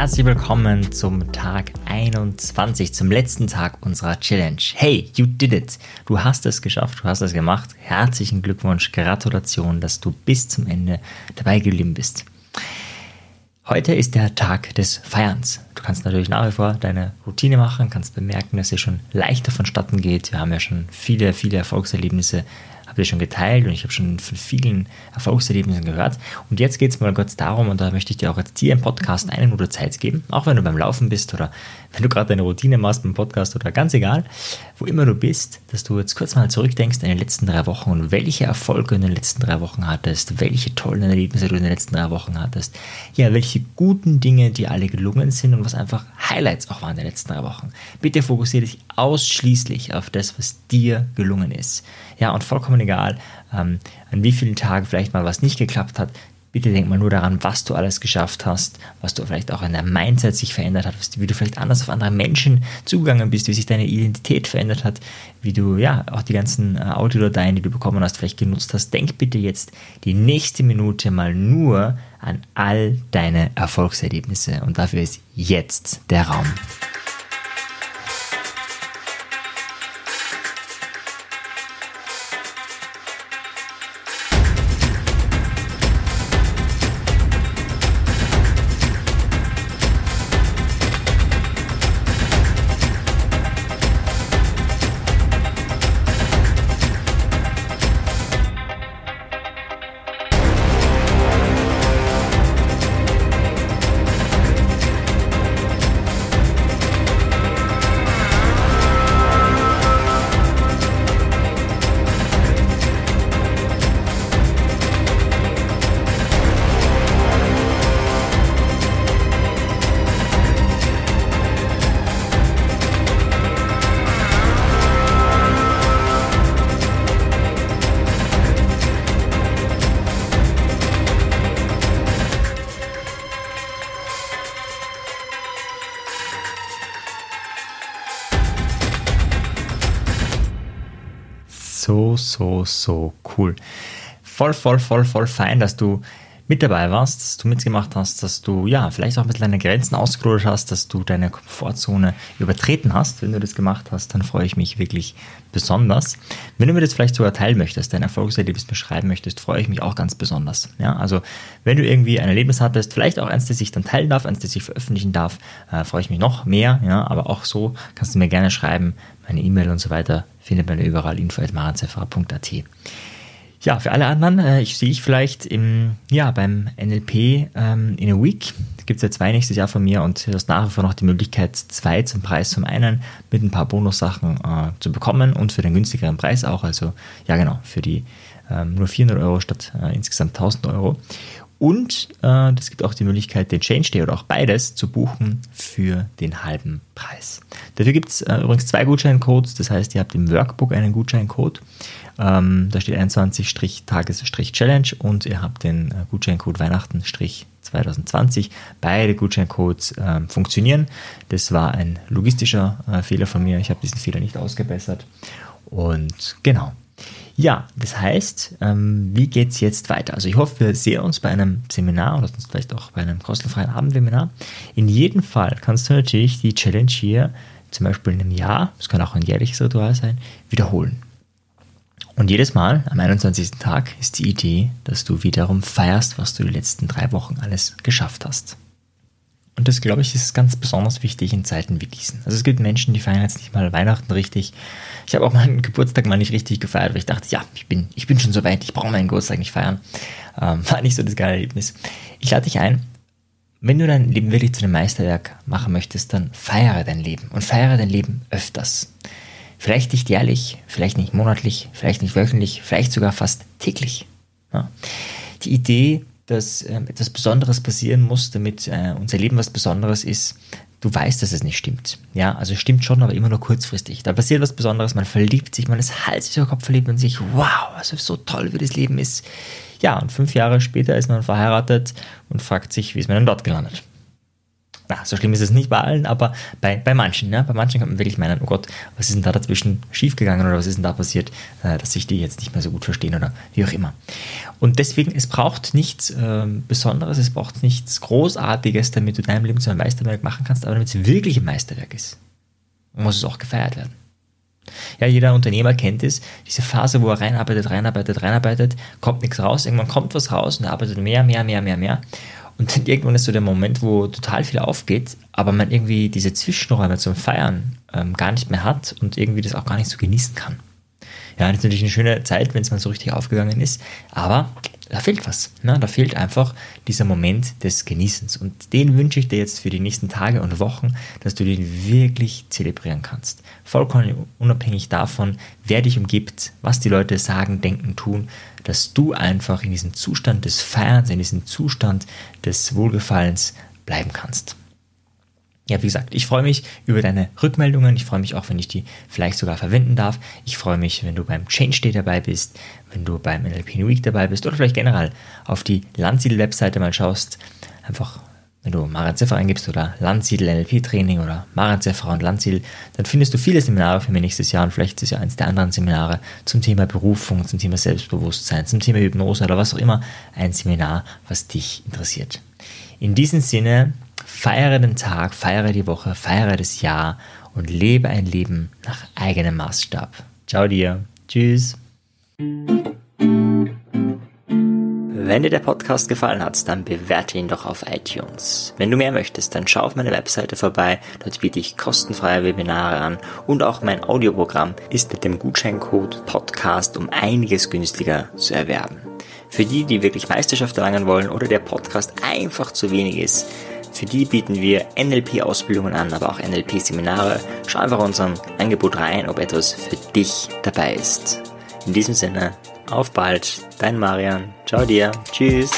herzlich willkommen zum Tag 21, zum letzten Tag unserer Challenge. Hey, you did it! Du hast es geschafft, du hast es gemacht. Herzlichen Glückwunsch, Gratulation, dass du bis zum Ende dabei geblieben bist. Heute ist der Tag des Feierns. Du kannst natürlich nach wie vor deine Routine machen, kannst bemerken, dass es schon leichter vonstatten geht. Wir haben ja schon viele, viele Erfolgserlebnisse habt ihr schon geteilt und ich habe schon von vielen Erfolgserlebnissen gehört. Und jetzt geht es mal kurz darum, und da möchte ich dir auch jetzt hier im Podcast eine Minute Zeit geben, auch wenn du beim Laufen bist oder wenn du gerade deine Routine machst beim Podcast oder ganz egal, wo immer du bist, dass du jetzt kurz mal zurückdenkst an die letzten drei Wochen und welche Erfolge in den letzten drei Wochen hattest, welche tollen Erlebnisse du in den letzten drei Wochen hattest, ja, welche guten Dinge dir alle gelungen sind und was einfach Highlights auch waren in den letzten drei Wochen. Bitte fokussiere dich ausschließlich auf das, was dir gelungen ist. Ja, und vollkommen egal, ähm, an wie vielen Tagen vielleicht mal was nicht geklappt hat. Bitte denk mal nur daran, was du alles geschafft hast, was du vielleicht auch in deinem Mindset sich verändert hat, wie du vielleicht anders auf andere Menschen zugegangen bist, wie sich deine Identität verändert hat, wie du ja auch die ganzen äh, Audiodateien, die du bekommen hast, vielleicht genutzt hast. Denk bitte jetzt die nächste Minute mal nur an all deine Erfolgserlebnisse und dafür ist jetzt der Raum. So, so, so cool. Voll, voll, voll, voll fein, dass du mit dabei warst, dass du mitgemacht hast, dass du ja vielleicht auch ein bisschen deine Grenzen ausgelotet hast, dass du deine Komfortzone übertreten hast. Wenn du das gemacht hast, dann freue ich mich wirklich besonders. Wenn du mir das vielleicht sogar teilen möchtest, dein Erfolgserlebnis beschreiben möchtest, freue ich mich auch ganz besonders. Ja, also wenn du irgendwie ein Erlebnis hattest, vielleicht auch eins, das ich dann teilen darf, eins, das ich veröffentlichen darf, äh, freue ich mich noch mehr. Ja, aber auch so kannst du mir gerne schreiben. Meine E-Mail und so weiter findet man überall info.maranzeffer.at. Ja, für alle anderen, äh, ich sehe ich vielleicht im, ja, beim NLP ähm, in a Week. Da gibt es ja zwei nächstes Jahr von mir und du hast nach wie vor noch die Möglichkeit, zwei zum Preis zum einen mit ein paar Bonussachen äh, zu bekommen und für den günstigeren Preis auch. Also, ja, genau, für die ähm, nur 400 Euro statt äh, insgesamt 1000 Euro. Und äh, das gibt auch die Möglichkeit, den Change Day oder auch beides zu buchen für den halben Preis. Dafür gibt es äh, übrigens zwei Gutscheincodes. Das heißt, ihr habt im Workbook einen Gutscheincode. Ähm, da steht 21-Tages-Challenge und ihr habt den äh, Gutscheincode Weihnachten-2020. Beide Gutscheincodes äh, funktionieren. Das war ein logistischer äh, Fehler von mir. Ich habe diesen Fehler nicht ausgebessert. Und genau, ja, das heißt, ähm, wie geht es jetzt weiter? Also ich hoffe, wir sehen uns bei einem Seminar oder sonst vielleicht auch bei einem kostenfreien Abendwebinar. In jedem Fall kannst du natürlich die Challenge hier zum Beispiel in einem Jahr, es kann auch ein jährliches Ritual sein, wiederholen. Und jedes Mal am 21. Tag ist die Idee, dass du wiederum feierst, was du die letzten drei Wochen alles geschafft hast. Und das, glaube ich, ist ganz besonders wichtig in Zeiten wie diesen. Also es gibt Menschen, die feiern jetzt nicht mal Weihnachten richtig. Ich habe auch meinen Geburtstag mal nicht richtig gefeiert, weil ich dachte, ja, ich bin, ich bin schon so weit, ich brauche meinen Geburtstag nicht feiern. Ähm, war nicht so das geile Erlebnis. Ich lade dich ein, wenn du dein Leben wirklich zu einem Meisterwerk machen möchtest, dann feiere dein Leben und feiere dein Leben öfters. Vielleicht nicht jährlich, vielleicht nicht monatlich, vielleicht nicht wöchentlich, vielleicht sogar fast täglich. Ja. Die Idee dass ähm, etwas Besonderes passieren muss, damit äh, unser Leben was Besonderes ist, du weißt, dass es nicht stimmt. Ja, also stimmt schon, aber immer nur kurzfristig. Da passiert was Besonderes, man verliebt sich, man ist Hals über Kopf verliebt und sich, wow, also so toll, wie das Leben ist. Ja, und fünf Jahre später ist man verheiratet und fragt sich, wie ist man denn dort gelandet? Na, so schlimm ist es nicht bei allen, aber bei, bei manchen. Ne? Bei manchen kann man wirklich meinen, oh Gott, was ist denn da dazwischen schiefgegangen oder was ist denn da passiert, äh, dass sich die jetzt nicht mehr so gut verstehen oder wie auch immer. Und deswegen, es braucht nichts äh, Besonderes, es braucht nichts Großartiges, damit du deinem Leben zu einem Meisterwerk machen kannst, aber damit es wirklich ein Meisterwerk ist, muss es auch gefeiert werden. Ja, jeder Unternehmer kennt es, diese Phase, wo er reinarbeitet, reinarbeitet, reinarbeitet, kommt nichts raus, irgendwann kommt was raus und er arbeitet mehr, mehr, mehr, mehr, mehr. Und dann irgendwann ist so der Moment, wo total viel aufgeht, aber man irgendwie diese Zwischenräume zum Feiern ähm, gar nicht mehr hat und irgendwie das auch gar nicht so genießen kann. Ja, das ist natürlich eine schöne Zeit, wenn es mal so richtig aufgegangen ist, aber da fehlt was. Ne? Da fehlt einfach dieser Moment des Genießens. Und den wünsche ich dir jetzt für die nächsten Tage und Wochen, dass du den wirklich zelebrieren kannst. Vollkommen unabhängig davon, wer dich umgibt, was die Leute sagen, denken, tun, dass du einfach in diesem Zustand des Feierns, in diesem Zustand des Wohlgefallens bleiben kannst ja, wie gesagt, ich freue mich über deine Rückmeldungen. Ich freue mich auch, wenn ich die vielleicht sogar verwenden darf. Ich freue mich, wenn du beim Change Day dabei bist, wenn du beim NLP Week dabei bist oder vielleicht generell auf die Landsiedel-Webseite mal schaust. Einfach, wenn du Maren Ziffer eingibst oder Landsiedel NLP Training oder Maren Ziffer und Landsiedel, dann findest du viele Seminare für mich nächstes Jahr und vielleicht ist ja eins der anderen Seminare zum Thema Berufung, zum Thema Selbstbewusstsein, zum Thema Hypnose oder was auch immer. Ein Seminar, was dich interessiert. In diesem Sinne, Feiere den Tag, feiere die Woche, feiere das Jahr und lebe ein Leben nach eigenem Maßstab. Ciao dir. Tschüss. Wenn dir der Podcast gefallen hat, dann bewerte ihn doch auf iTunes. Wenn du mehr möchtest, dann schau auf meine Webseite vorbei. Dort biete ich kostenfreie Webinare an und auch mein Audioprogramm ist mit dem Gutscheincode Podcast um einiges günstiger zu erwerben. Für die, die wirklich Meisterschaft erlangen wollen oder der Podcast einfach zu wenig ist, für die bieten wir NLP-Ausbildungen an, aber auch NLP-Seminare. Schau einfach unserem Angebot rein, ob etwas für dich dabei ist. In diesem Sinne, auf bald, dein Marian. Ciao dir. Tschüss.